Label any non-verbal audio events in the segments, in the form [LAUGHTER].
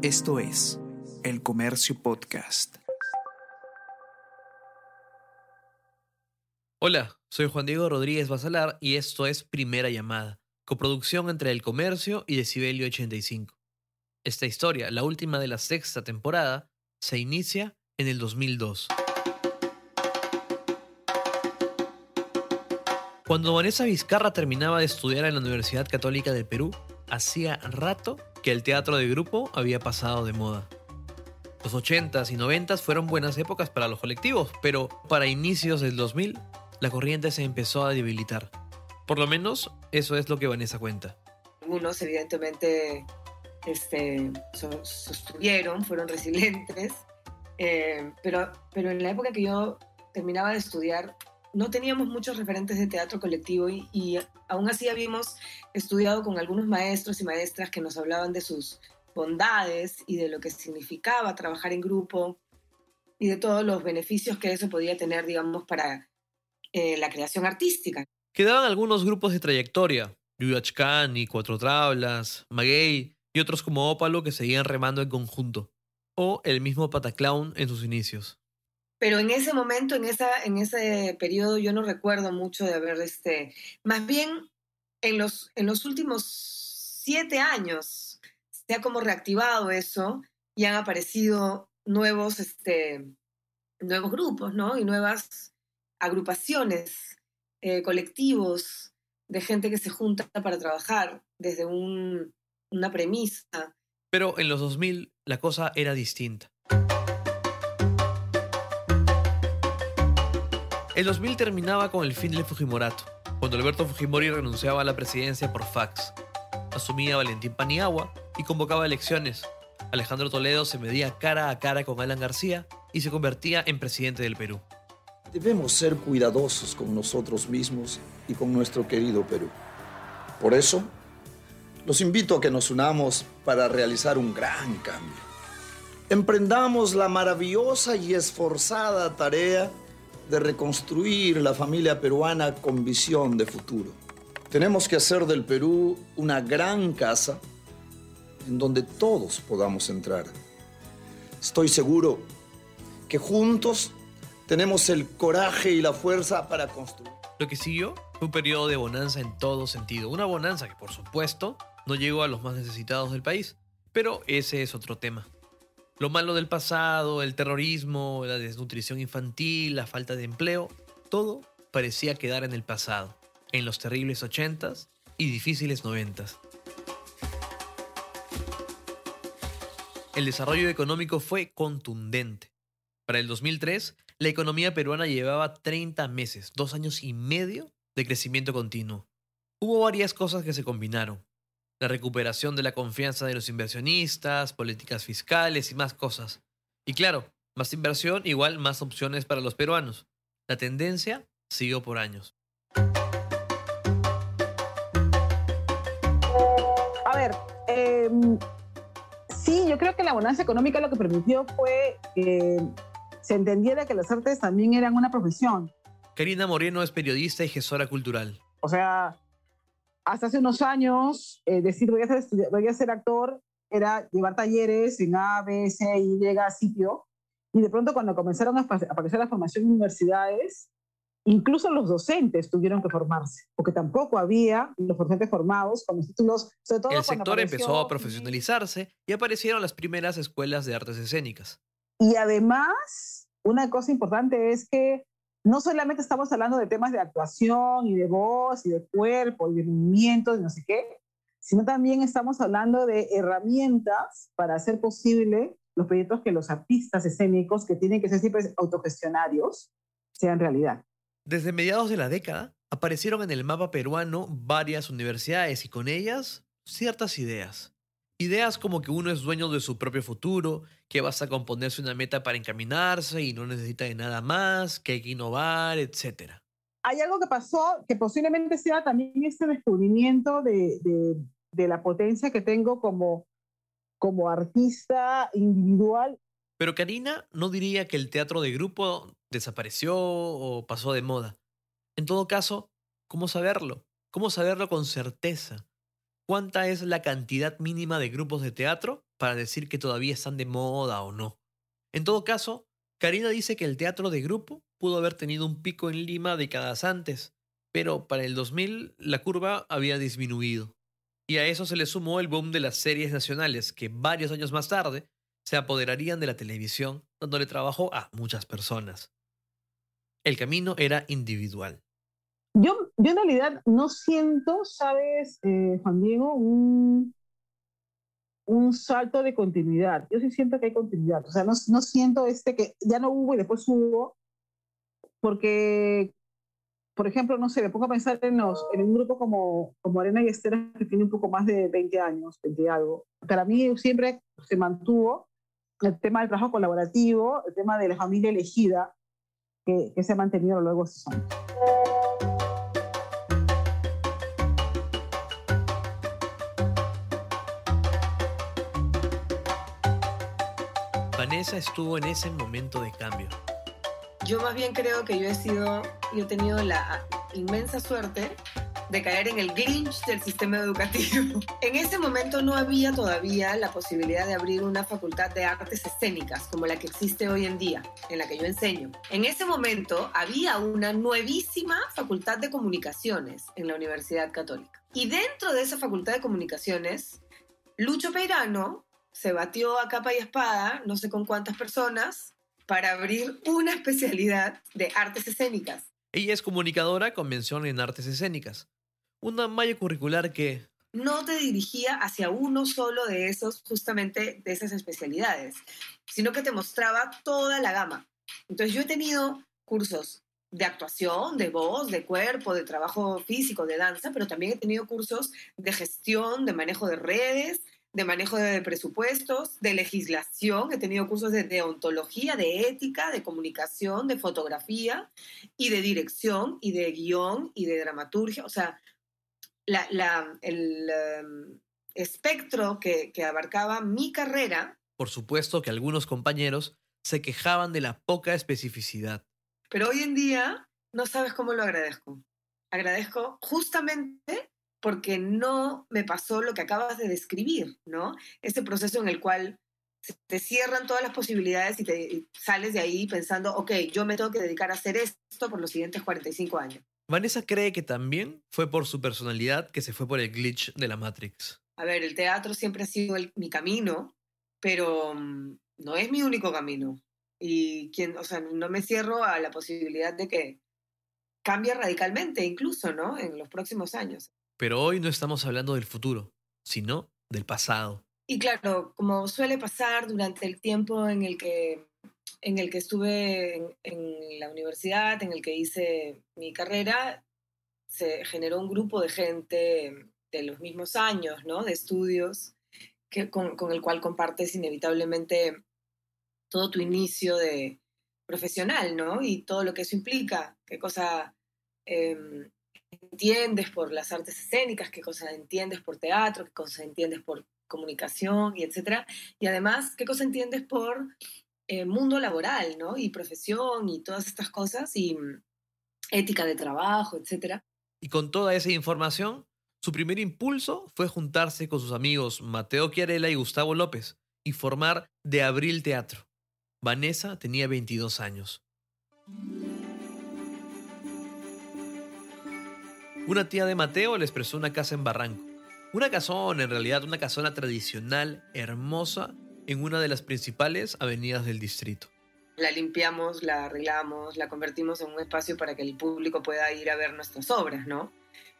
Esto es El Comercio Podcast. Hola, soy Juan Diego Rodríguez Basalar y esto es Primera Llamada, coproducción entre El Comercio y Decibelio 85. Esta historia, la última de la sexta temporada, se inicia en el 2002. Cuando Vanessa Vizcarra terminaba de estudiar en la Universidad Católica del Perú, hacía rato que el teatro de grupo había pasado de moda. Los 80s y 90s fueron buenas épocas para los colectivos, pero para inicios del 2000 la corriente se empezó a debilitar. Por lo menos eso es lo que Vanessa cuenta. Algunos evidentemente este, sostuvieron, fueron resilientes, eh, pero, pero en la época que yo terminaba de estudiar no teníamos muchos referentes de teatro colectivo y, aún así habíamos estudiado con algunos maestros y maestras que nos hablaban de sus bondades y de lo que significaba trabajar en grupo y de todos los beneficios que eso podía tener, digamos, para eh, la creación artística. Quedaban algunos grupos de trayectoria, y Cuatro Tablas, Maguey y otros como Ópalo que seguían remando en conjunto, o el mismo Pataclown en sus inicios pero en ese momento, en, esa, en ese periodo, yo no recuerdo mucho de haber, este, más bien en los, en los últimos siete años se ha como reactivado eso y han aparecido nuevos, este, nuevos grupos, ¿no? Y nuevas agrupaciones, eh, colectivos de gente que se junta para trabajar desde un, una premisa. Pero en los 2000 la cosa era distinta. El 2000 terminaba con el fin del Fujimorato, cuando Alberto Fujimori renunciaba a la presidencia por fax. Asumía Valentín Paniagua y convocaba elecciones. Alejandro Toledo se medía cara a cara con Alan García y se convertía en presidente del Perú. Debemos ser cuidadosos con nosotros mismos y con nuestro querido Perú. Por eso, los invito a que nos unamos para realizar un gran cambio. Emprendamos la maravillosa y esforzada tarea de reconstruir la familia peruana con visión de futuro. Tenemos que hacer del Perú una gran casa en donde todos podamos entrar. Estoy seguro que juntos tenemos el coraje y la fuerza para construir. Lo que siguió fue un periodo de bonanza en todo sentido. Una bonanza que, por supuesto, no llegó a los más necesitados del país. Pero ese es otro tema. Lo malo del pasado, el terrorismo, la desnutrición infantil, la falta de empleo, todo parecía quedar en el pasado, en los terribles ochentas y difíciles noventas. El desarrollo económico fue contundente. Para el 2003, la economía peruana llevaba 30 meses, dos años y medio de crecimiento continuo. Hubo varias cosas que se combinaron la recuperación de la confianza de los inversionistas, políticas fiscales y más cosas. Y claro, más inversión igual más opciones para los peruanos. La tendencia siguió por años. A ver, em, sí, yo creo que la bonanza económica lo que permitió fue que se entendiera que las artes también eran una profesión. Karina Moreno es periodista y gestora cultural. O sea, hasta hace unos años, eh, decir voy a, ser, voy a ser actor era llevar talleres en A, B, C, Y, sitio. Y de pronto cuando comenzaron a aparecer la formación en universidades, incluso los docentes tuvieron que formarse, porque tampoco había los docentes formados con los títulos. Sobre todo El sector empezó a profesionalizarse y aparecieron las primeras escuelas de artes escénicas. Y además, una cosa importante es que no solamente estamos hablando de temas de actuación y de voz y de cuerpo y de movimientos y no sé qué, sino también estamos hablando de herramientas para hacer posible los proyectos que los artistas escénicos, que tienen que ser siempre autogestionarios, sean realidad. Desde mediados de la década, aparecieron en el mapa peruano varias universidades y con ellas ciertas ideas. Ideas como que uno es dueño de su propio futuro, que basta con ponerse una meta para encaminarse y no necesita de nada más, que hay que innovar, etc. Hay algo que pasó que posiblemente sea también este descubrimiento de, de, la potencia que tengo como, como artista individual. Pero Karina no diría que el teatro de grupo desapareció o pasó de moda. En todo caso, ¿cómo saberlo? ¿Cómo saberlo con certeza? Cuánta es la cantidad mínima de grupos de teatro para decir que todavía están de moda o no. En todo caso, Karina dice que el teatro de grupo pudo haber tenido un pico en Lima décadas antes, pero para el 2000 la curva había disminuido. Y a eso se le sumó el boom de las series nacionales, que varios años más tarde se apoderarían de la televisión, dándole trabajo a muchas personas. El camino era individual. Yo, yo en realidad no siento, ¿sabes, eh, Juan Diego? Un, un salto de continuidad. Yo sí siento que hay continuidad. O sea, no, no siento este que ya no hubo y después hubo, porque, por ejemplo, no sé, me pongo a pensar en, los, en un grupo como, como Arena y Estera, que tiene un poco más de 20 años, 20 algo. Para mí siempre se mantuvo el tema del trabajo colaborativo, el tema de la familia elegida, que, se ha mantenido a lo largo años. Vanessa estuvo en ese momento de cambio. Yo más bien creo que yo he sido, yo he tenido la inmensa suerte de caer en el glitch del sistema educativo. [LAUGHS] En ese momento no había todavía la posibilidad de abrir una facultad de artes escénicas como la que existe hoy en día, en la que yo enseño. En ese momento había una nuevísima facultad de comunicaciones en la Universidad Católica. Y dentro de esa facultad de comunicaciones, Lucho Peirano se batió a capa y espada, no sé con cuántas personas, para abrir una especialidad de artes escénicas. Ella es comunicadora con mención en artes escénicas. Una malla curricular que... No te dirigía hacia uno solo de esos, justamente de esas especialidades, sino que te mostraba toda la gama. Entonces yo he tenido cursos de actuación, de voz, de cuerpo, de trabajo físico, de danza, pero también he tenido cursos de gestión, de manejo de redes, de manejo de presupuestos, de legislación, he tenido cursos de deontología, de ética, de comunicación, de fotografía y de dirección y de guion y de dramaturgia. O sea, la, el em, espectro que, que abarcaba mi carrera. Por supuesto que algunos compañeros se quejaban de la poca especificidad. Pero hoy en día no sabes cómo lo agradezco. Agradezco justamente porque no me pasó lo que acabas de describir, ¿no? Este proceso en el cual te cierran todas las posibilidades y te sales de ahí pensando, ok, yo me tengo que dedicar a hacer esto por los siguientes 45 años. Vanessa cree que también fue por su personalidad que se fue por el glitch de la Matrix. A ver, el teatro siempre ha sido mi camino, pero mm, no es mi único camino. Y quien, o sea, no me cierro a la posibilidad de que cambie radicalmente, incluso, ¿no? En los próximos años. Pero hoy no estamos hablando del futuro, sino del pasado. Y claro, como suele pasar durante el tiempo en el que, en el que estuve en, la universidad, en el que hice mi carrera, se generó un grupo de gente de los mismos años, ¿no? De estudios, que, con, el cual compartes inevitablemente todo tu inicio de profesional, ¿no? Y todo lo que eso implica, qué cosa eh, entiendes por las artes escénicas, qué cosas entiendes por teatro, qué cosas entiendes por comunicación y etcétera. Y además, qué cosas entiendes por eh, mundo laboral, ¿no? Y profesión y todas estas cosas y mm, ética de trabajo, etcétera. Y con toda esa información, su primer impulso fue juntarse con sus amigos Mateo Chiarella y Gustavo López y formar De Abril Teatro. Vanessa tenía 22 años. Una tía de Mateo les prestó una casa en Barranco. Una casona, en realidad, una casona tradicional, hermosa, en una de las principales avenidas del distrito. La limpiamos, la arreglamos, la convertimos en un espacio para que el público pueda ir a ver nuestras obras, ¿no?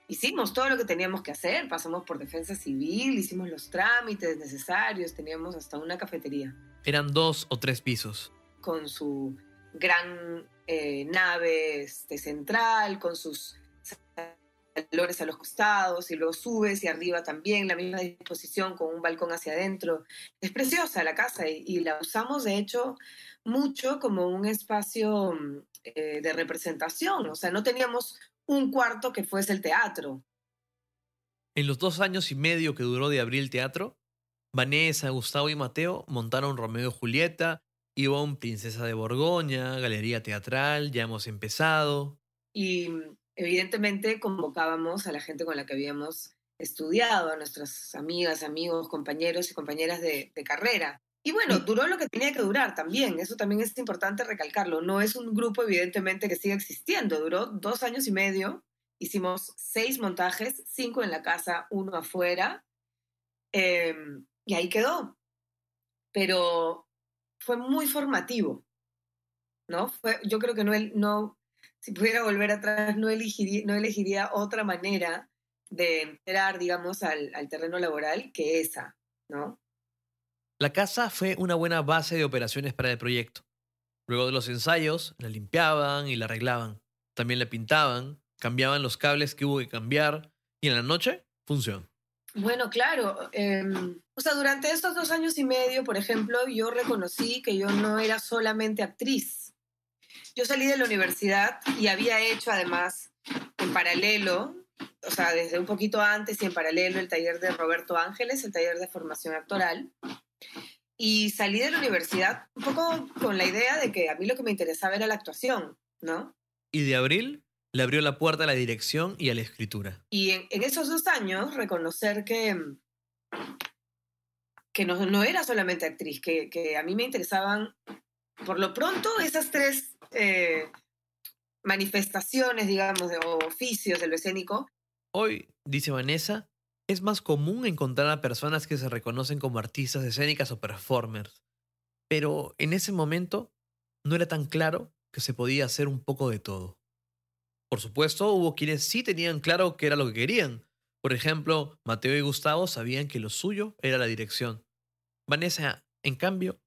Hicimos todo lo que teníamos que hacer, pasamos por defensa civil, hicimos los trámites necesarios, teníamos hasta una cafetería. Eran dos o tres pisos. Con su gran eh, nave este, central, con sus a los costados y luego subes y arriba también la misma disposición con un balcón hacia adentro. Es preciosa la casa y, la usamos de hecho mucho como un espacio eh, de representación. O sea, no teníamos un cuarto que fuese el teatro. En los dos años y medio que duró de abrir el teatro, Vanessa, Gustavo y Mateo montaron Romeo y Julieta, Ivonne Princesa de Borgoña, Galería Teatral, ya hemos empezado. Y evidentemente convocábamos a la gente con la que habíamos estudiado, a nuestras amigas, amigos, compañeros y compañeras de, de carrera. Y bueno, duró lo que tenía que durar también, eso también es importante recalcarlo. No es un grupo evidentemente que siga existiendo, duró dos años y medio, hicimos seis montajes, cinco en la casa, uno afuera, eh, y ahí quedó. Pero fue muy formativo, ¿no? Fue, yo creo que no, no, si pudiera volver atrás, no elegiría, no elegiría otra manera de entrar, digamos, al, al terreno laboral que esa, ¿no? La casa fue una buena base de operaciones para el proyecto. Luego de los ensayos, la limpiaban y la arreglaban. También la pintaban, cambiaban los cables que hubo que cambiar y en la noche, función. Bueno, claro. Eh, o sea, durante estos dos años y medio, por ejemplo, yo reconocí que yo no era solamente actriz. Yo salí de la universidad y había hecho además en paralelo, o sea, desde un poquito antes y en paralelo el taller de Roberto Ángeles, el taller de formación actoral. Y salí de la universidad un poco con la idea de que a mí lo que me interesaba era la actuación, ¿no? ¿Y de abril? le abrió la puerta a la dirección y a la escritura. Y en, en esos dos años, reconocer que, que no, no era solamente actriz, que, que, a mí me interesaban, por lo pronto, esas tres eh, manifestaciones, digamos, de, oficios del escénico. Hoy, dice Vanessa, es más común encontrar a personas que se reconocen como artistas escénicas o performers. Pero en ese momento no era tan claro que se podía hacer un poco de todo. Por supuesto, hubo quienes sí tenían claro qué era lo que querían. Por ejemplo, Mateo y Gustavo sabían que lo suyo era la dirección. Vanessa, en cambio,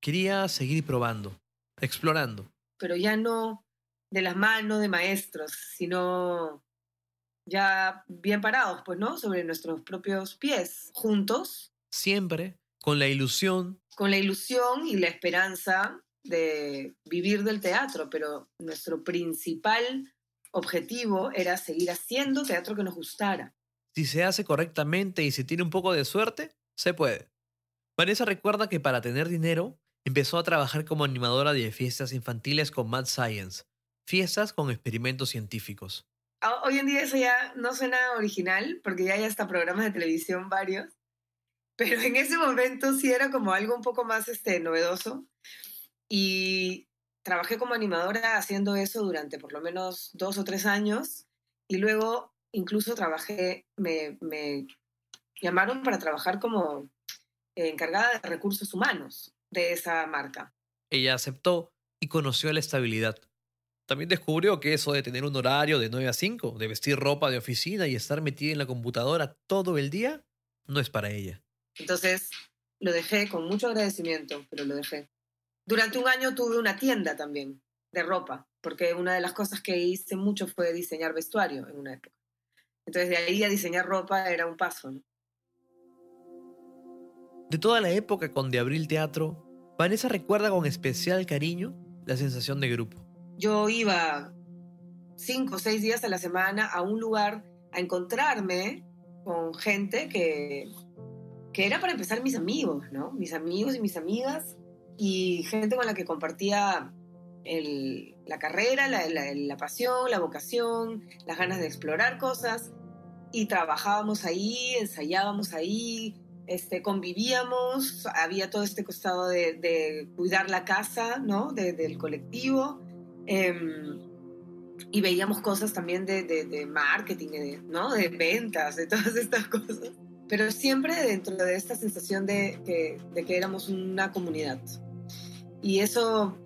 quería seguir probando, explorando. Pero ya no de las manos de maestros, sino ya bien parados, pues, ¿no? Sobre nuestros propios pies, juntos. Siempre con la ilusión. Con la ilusión y la esperanza de vivir del teatro, pero nuestro principal objetivo era seguir haciendo teatro que nos gustara. Si se hace correctamente y se tiene un poco de suerte, se puede. Vanessa recuerda que para tener dinero empezó a trabajar como animadora de fiestas infantiles con Mad Science, fiestas con experimentos científicos. Hoy en día eso ya no suena original, porque ya hay hasta programas de televisión varios, [LAUGHS] pero en ese momento sí era como algo un poco más este, novedoso. Y trabajé como animadora haciendo eso durante por lo menos dos o tres años y luego incluso trabajé, me, me llamaron para trabajar como encargada de recursos humanos de esa marca. Ella aceptó y conoció la estabilidad. También descubrió que eso de tener un horario de 9 a 5, de vestir ropa de oficina y estar metida en la computadora todo el día, no es para ella. Entonces lo dejé con mucho agradecimiento, pero lo dejé. Durante un año tuve una tienda también de ropa, porque una de las cosas que hice mucho fue diseñar vestuario en una época. Entonces de ahí a diseñar ropa era un paso. ¿no? De toda la época con De Abril Teatro, Vanessa recuerda con especial cariño la sensación de grupo. Yo iba cinco o seis días a la semana a un lugar a encontrarme con gente que, que era para empezar mis amigos, ¿no? Mis amigos y mis amigas y gente con la que compartía la carrera, la, la, pasión, la vocación, las ganas de explorar cosas. Y trabajábamos ahí, ensayábamos ahí, este, convivíamos, había todo este costado de, cuidar la casa, ¿no? De, del colectivo. Eh, y veíamos cosas también de, de, marketing, ¿no? De ventas, de todas estas cosas. Pero siempre dentro de esta sensación de que, de que éramos una comunidad. Y eso,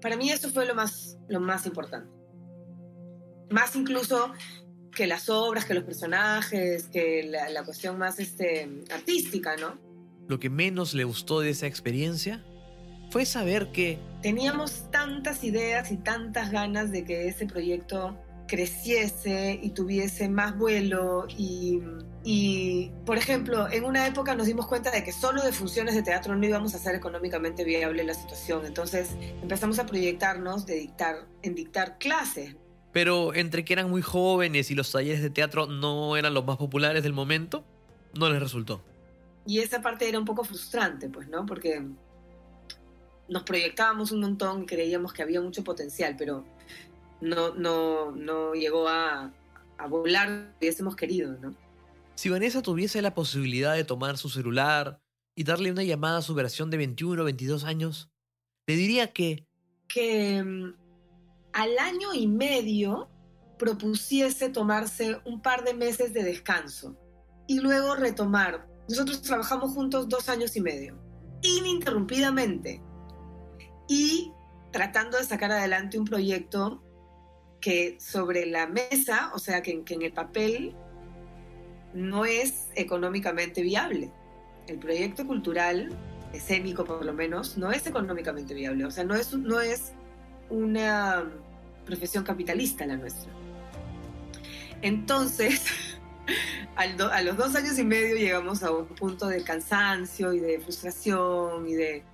para mí eso fue lo más, lo más importante. Más incluso que las obras, que los personajes, que la, la cuestión más este, artística, ¿no? Lo que menos le gustó de esa experiencia fue saber que... Teníamos tantas ideas y tantas ganas de que ese proyecto creciese y tuviese más vuelo y, y, por ejemplo, en una época nos dimos cuenta de que solo de funciones de teatro no íbamos a hacer económicamente viable la situación. Entonces empezamos a proyectarnos de dictar, en dictar clases. Pero entre que eran muy jóvenes y los talleres de teatro no eran los más populares del momento, no les resultó. Y esa parte era un poco frustrante, pues, ¿no? Porque nos proyectábamos un montón y creíamos que había mucho potencial, pero no, no, no llegó a, a volar lo que hubiésemos querido, ¿no? Si Vanessa tuviese la posibilidad de tomar su celular y darle una llamada a su versión de 21 o 22 años, le diría que... Que mm, al año y medio propusiese tomarse un par de meses de descanso y luego retomar. Nosotros trabajamos juntos dos años y medio, ininterrumpidamente, y tratando de sacar adelante un proyecto que sobre la mesa, o sea, que, que en el papel no es económicamente viable. El proyecto cultural, escénico por lo menos, no es económicamente viable. O sea, no es, no es una profesión capitalista la nuestra. Entonces, [LAUGHS] a los dos años y medio llegamos a un punto de cansancio y de frustración y de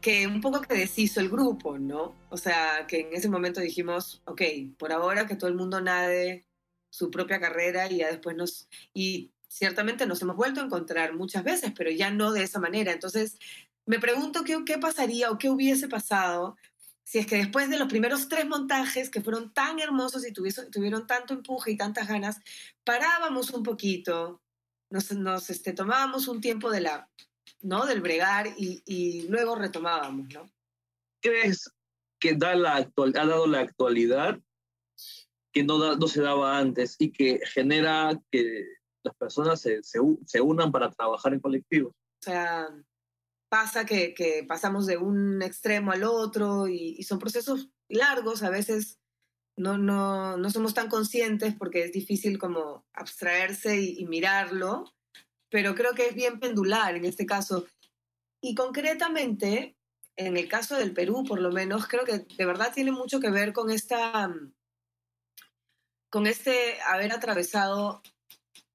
que un poco que deshizo el grupo, ¿no? O sea, que en ese momento dijimos, ok, por ahora que todo el mundo nade su propia carrera y ya después nos... Y ciertamente nos hemos vuelto a encontrar muchas veces, pero ya no de esa manera. Entonces, me pregunto qué, qué pasaría o qué hubiese pasado si es que después de los primeros tres montajes, que fueron tan hermosos y tuvieron tanto empuje y tantas ganas, parábamos un poquito, nos, nos este, tomábamos un tiempo de la, ¿no? del bregar y, y luego retomábamos, ¿no? ¿Crees que da la actual, ha dado la actualidad que no, no se daba antes y que genera que las personas se, se, se unan para trabajar en colectivos? O sea, pasa que, que, pasamos de un extremo al otro y, y, son procesos largos, a veces no, no, no, somos tan conscientes porque es difícil como abstraerse y, y, mirarlo, pero creo que es bien pendular en este caso. Y concretamente, en el caso del Perú, por lo menos, creo que de verdad tiene mucho que ver con esta con este haber atravesado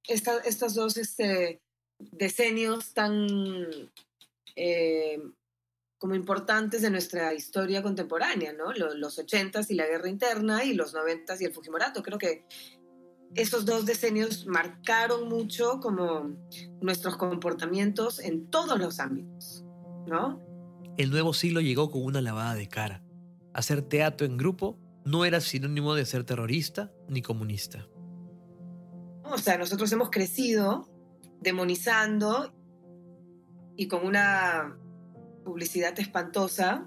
esta, estos dos este, decenios tan eh, como importantes de nuestra historia contemporánea, ¿no? Los, los 80s y la guerra interna y los 90s y el Fujimorato. Creo que esos dos decenios marcaron mucho como nuestros comportamientos en todos los ámbitos, ¿no? El nuevo siglo llegó con una lavada de cara. Hacer teatro en grupo no era sinónimo de ser terrorista ni comunista. O sea, nosotros hemos crecido demonizando y con una publicidad espantosa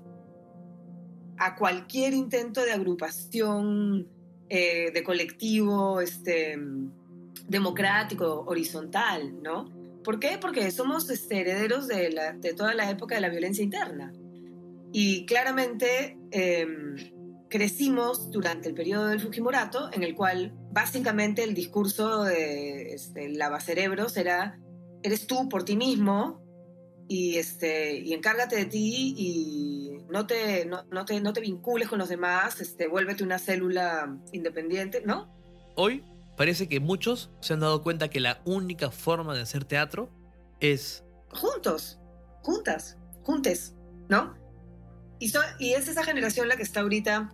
a cualquier intento de agrupación, eh, de colectivo, este, democrático, horizontal, ¿no? ¿Por qué? Porque somos este, herederos de, la, de, toda la época de la violencia interna. Y claramente eh, crecimos durante el periodo del Fujimorato, en el cual básicamente el discurso de este, lavacerebros era, eres tú por ti mismo y, este, y encárgate de ti y no te, no, no, te, no te vincules con los demás, este, vuélvete una célula independiente, ¿no? Hoy parece que muchos se han dado cuenta que la única forma de hacer teatro es... Juntos, juntas, juntes, ¿no? Y, so, y es esa generación la que está ahorita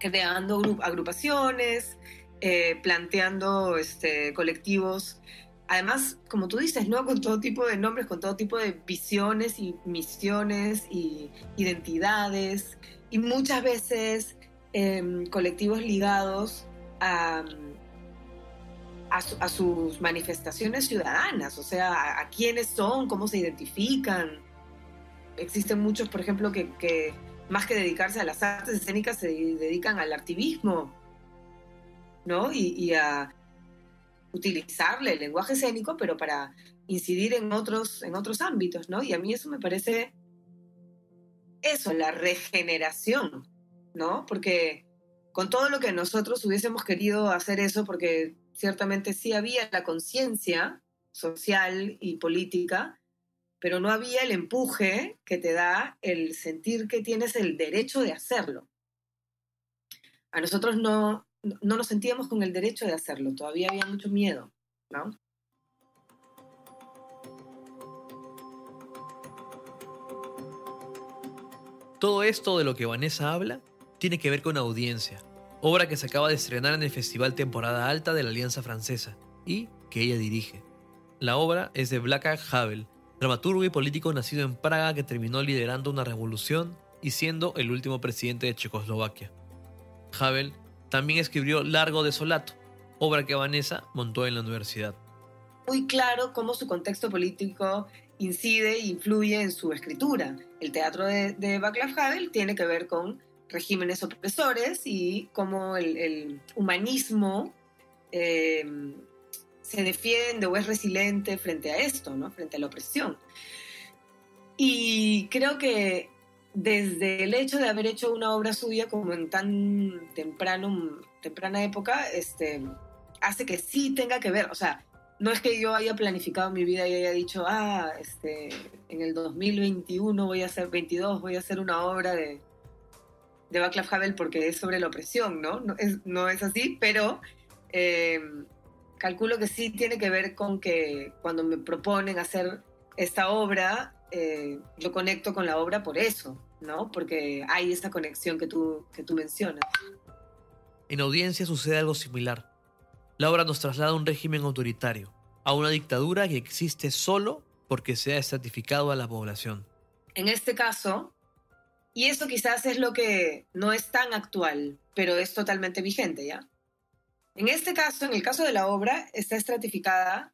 creando agrupaciones, eh, planteando este, colectivos. Además, como tú dices, ¿no? Con todo tipo de nombres, con todo tipo de visiones y misiones y identidades. Y muchas veces eh, colectivos ligados a, a, su, a, sus manifestaciones ciudadanas, o sea, a, quiénes son, cómo se identifican. Existen muchos, por ejemplo, que, más que dedicarse a las artes escénicas, se dedican al activismo, ¿no? Y, a utilizarle el lenguaje escénico, pero para incidir en otros, en otros ámbitos, ¿no? Y a mí eso me parece eso, la regeneración, ¿no? Porque con todo lo que nosotros hubiésemos querido hacer eso, porque ciertamente sí había la conciencia social y política, pero no había el empuje que te da el sentir que tienes el derecho de hacerlo. A nosotros no, no nos sentíamos con el derecho de hacerlo, todavía había mucho miedo, ¿no? Todo esto de lo que Vanessa habla tiene que ver con audiencia, obra que se acaba de estrenar en el Festival Temporada Alta de la Alianza Francesa y que ella dirige. La obra es de Blaka Havel, dramaturgo y político nacido en Praga que terminó liderando una revolución y siendo el último presidente de Checoslovaquia. Havel también escribió Largo Desolato, obra que Vanessa montó en la universidad. Muy claro cómo su contexto político incide e influye en su escritura. El teatro de, de Havel tiene que ver con regímenes opresores y cómo el, el humanismo eh, se defiende o es resiliente frente a esto, ¿no? frente a la opresión. Y creo que desde el hecho de haber hecho una obra suya como en tan temprano, temprana época, este, hace que sí tenga que ver, o sea, no es que yo haya planificado mi vida y haya dicho, ah, este, en el 2021 voy a hacer, 22, voy a hacer una obra de, de Václav Havel porque es sobre la opresión, ¿no? No es, no es así, pero eh, calculo que sí tiene que ver con que cuando me proponen hacer esta obra, eh, lo conecto con la obra por eso, ¿no? Porque hay esa conexión que tú, que tú mencionas. En audiencia sucede algo similar. La obra nos traslada a un régimen autoritario, a una dictadura que existe solo porque se ha estratificado a la población. En este caso, y eso quizás es lo que no es tan actual, pero es totalmente vigente, ¿ya? En este caso, en el caso de la obra, está estratificada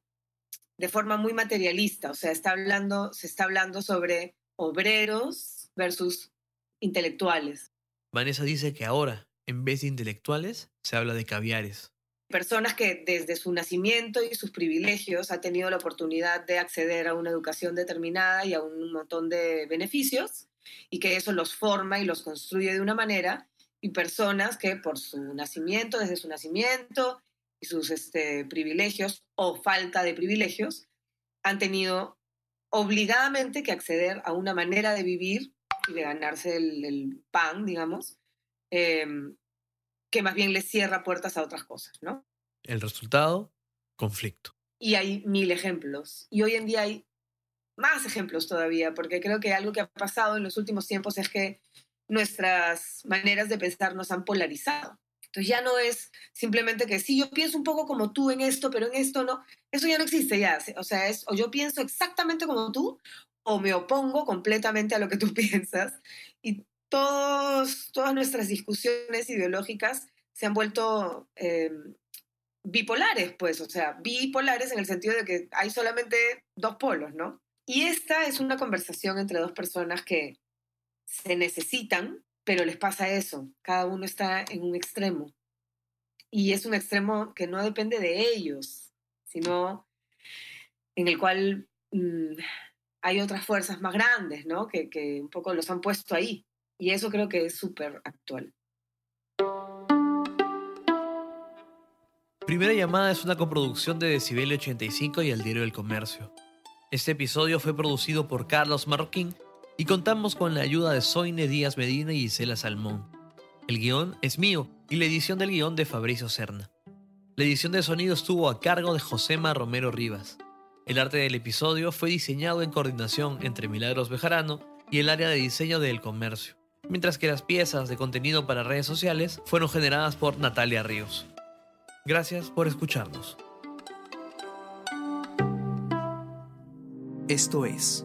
de forma muy materialista, o sea, está hablando, se está hablando sobre obreros versus intelectuales. Vanessa dice que ahora, en vez de intelectuales, se habla de caviares. Personas que desde su nacimiento y sus privilegios ha tenido la oportunidad de acceder a una educación determinada y a un montón de beneficios, y que eso los forma y los construye de una manera, y personas que por su nacimiento, desde su nacimiento y sus este, privilegios o falta de privilegios, han tenido obligadamente que acceder a una manera de vivir y de ganarse el, el pan, digamos, eh, que más bien les cierra puertas a otras cosas, ¿no? El resultado, conflicto. Y hay mil ejemplos. Y hoy en día hay más ejemplos todavía, porque creo que algo que ha pasado en los últimos tiempos es que nuestras maneras de pensar nos han polarizado. Entonces ya no es simplemente que sí, yo pienso un poco como tú en esto, pero en esto no. Eso ya no existe ya. O sea, es o yo pienso exactamente como tú o me opongo completamente a lo que tú [LAUGHS] piensas. Y todos, todas nuestras discusiones ideológicas se han vuelto eh, bipolares, pues, o sea, bipolares en el sentido de que hay solamente dos polos, ¿no? Y esta es una conversación entre dos personas que se necesitan, pero les pasa eso. Cada uno está en un extremo. Y es un extremo que no depende de ellos, sino en el cual mmm, hay otras fuerzas más grandes, ¿no? Que, que, un poco los han puesto ahí. Y eso creo que es súper actual. Primera llamada es una coproducción de Decibel 85 y El Diario del Comercio. Este episodio fue producido por Carlos Marroquín y contamos con la ayuda de Soine Díaz Medina y Gisela Salmón. El guion es mío y la edición del guion de Fabricio Serna. La edición de sonido estuvo a cargo de Josema Romero Rivas. El arte del episodio fue diseñado en coordinación entre Milagros Bejarano y el área de diseño del comercio, mientras que las piezas de contenido para redes sociales fueron generadas por Natalia Ríos. Gracias por escucharnos. Esto es